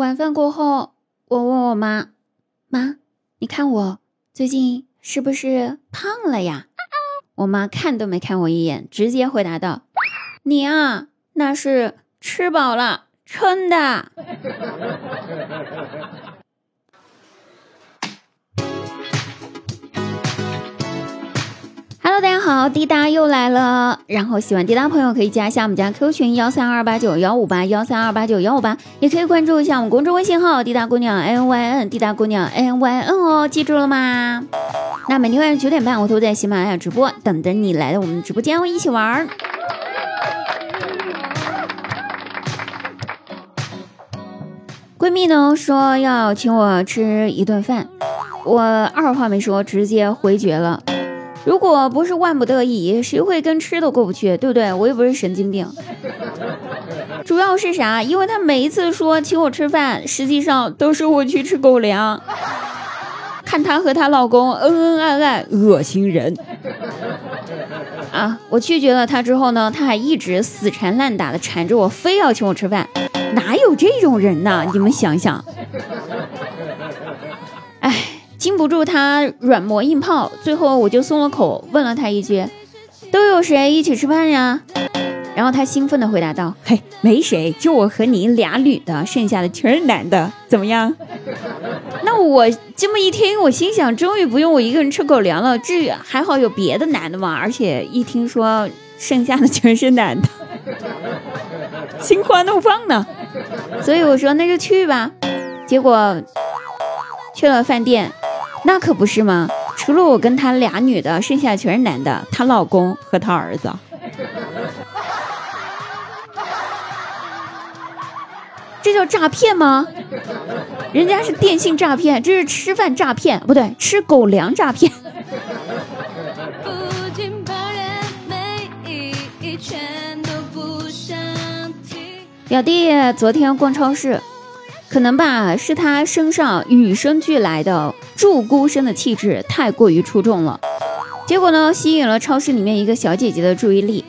晚饭过后，我问我妈：“妈，你看我最近是不是胖了呀？”我妈看都没看我一眼，直接回答道：“你啊，那是吃饱了撑的。”好，滴答又来了。然后喜欢滴答朋友可以加一下我们家 Q 群幺三二八九幺五八幺三二八九幺五八，也可以关注一下我们公众微信号滴答姑娘 N Y N，滴答姑娘 N Y N 哦，记住了吗？那每天晚上九点半，我都在喜马拉雅直播，等着你来到我们直播间，一起玩。闺蜜呢说要请我吃一顿饭，我二话没说，直接回绝了。如果不是万不得已，谁会跟吃的过不去？对不对？我又不是神经病。主要是啥？因为他每一次说请我吃饭，实际上都是我去吃狗粮。看她和她老公恩恩爱爱，恶心人啊！我拒绝了他之后呢，他还一直死缠烂打的缠着我，非要请我吃饭。哪有这种人呢？你们想想。哎。经不住他软磨硬泡，最后我就松了口，问了他一句：“都有谁一起吃饭呀？”然后他兴奋地回答道：“嘿，没谁，就我和你俩女的，剩下的全是男的，怎么样？”那我这么一听，我心想：终于不用我一个人吃狗粮了，至于还好有别的男的嘛。而且一听说剩下的全是男的，心花怒放呢。所以我说那就去吧。结果去了饭店。那可不是吗？除了我跟他俩女的，剩下全是男的，她老公和她儿子。这叫诈骗吗？人家是电信诈骗，这是吃饭诈骗，不对，吃狗粮诈骗。表弟昨天逛超市。可能吧，是他身上与生俱来的祝孤生的气质太过于出众了，结果呢，吸引了超市里面一个小姐姐的注意力。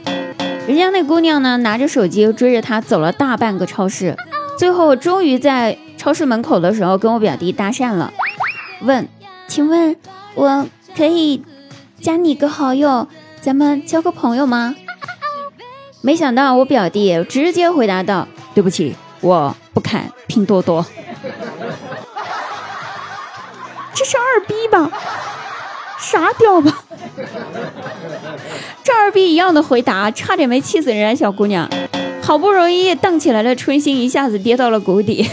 人家那姑娘呢，拿着手机追着他走了大半个超市，最后终于在超市门口的时候跟我表弟搭讪了，问：“请问我可以加你个好友，咱们交个朋友吗？”没想到我表弟直接回答道：“对不起。”我不看拼多多，这是二逼吧？傻屌吧？这二逼一样的回答，差点没气死人家小姑娘。好不容易荡起来的春心一下子跌到了谷底。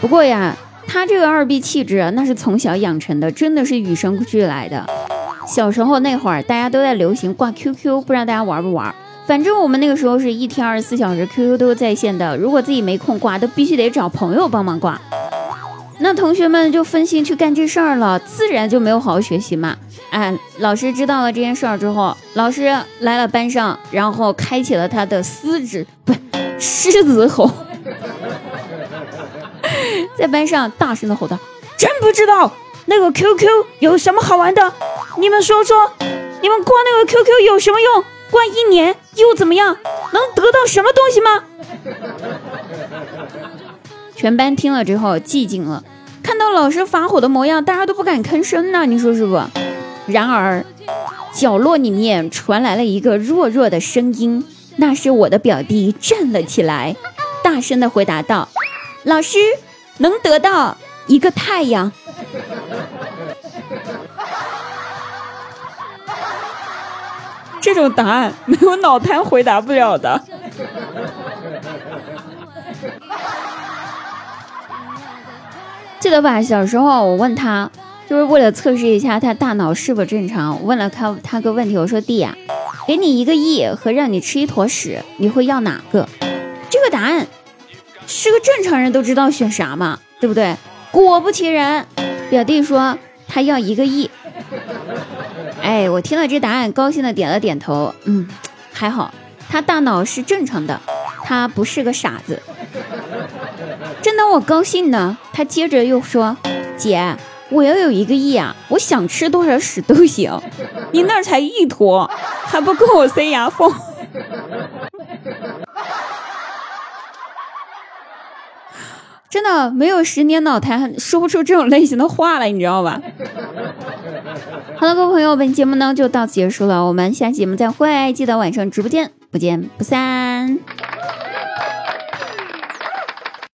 不过呀，他这个二逼气质那是从小养成的，真的是与生俱来的。小时候那会儿，大家都在流行挂 QQ，不知道大家玩不玩？反正我们那个时候是一天二十四小时 QQ 都在线的，如果自己没空挂，都必须得找朋友帮忙挂。那同学们就分心去干这事儿了，自然就没有好好学习嘛。哎，老师知道了这件事儿之后，老师来了班上，然后开启了他的狮子不狮子吼，在班上大声的吼道：“真不知道那个 QQ 有什么好玩的？你们说说，你们挂那个 QQ 有什么用？”关一年又怎么样？能得到什么东西吗？全班听了之后寂静了。看到老师发火的模样，大家都不敢吭声呢。你说是不？然而，角落里面传来了一个弱弱的声音，那是我的表弟站了起来，大声的回答道：“老师，能得到一个太阳。”这种答案没有脑瘫回答不了的。记 得吧？小时候我问他，就是为了测试一下他大脑是否正常，问了他他个问题，我说弟呀，给你一个亿和让你吃一坨屎，你会要哪个？这个答案是个正常人都知道选啥嘛，对不对？果不其然，表弟说他要一个亿。哎，我听了这答案，高兴的点了点头。嗯，还好，他大脑是正常的，他不是个傻子。正当我高兴呢，他接着又说：“姐，我要有一个亿啊，我想吃多少屎都行。你那儿才一坨，还不够我塞牙缝。”真的没有十年脑瘫说不出这种类型的话来，你知道吧？好了，各位朋友，本节目呢就到此结束了，我们下期节目再会，记得晚上直播间不见不散。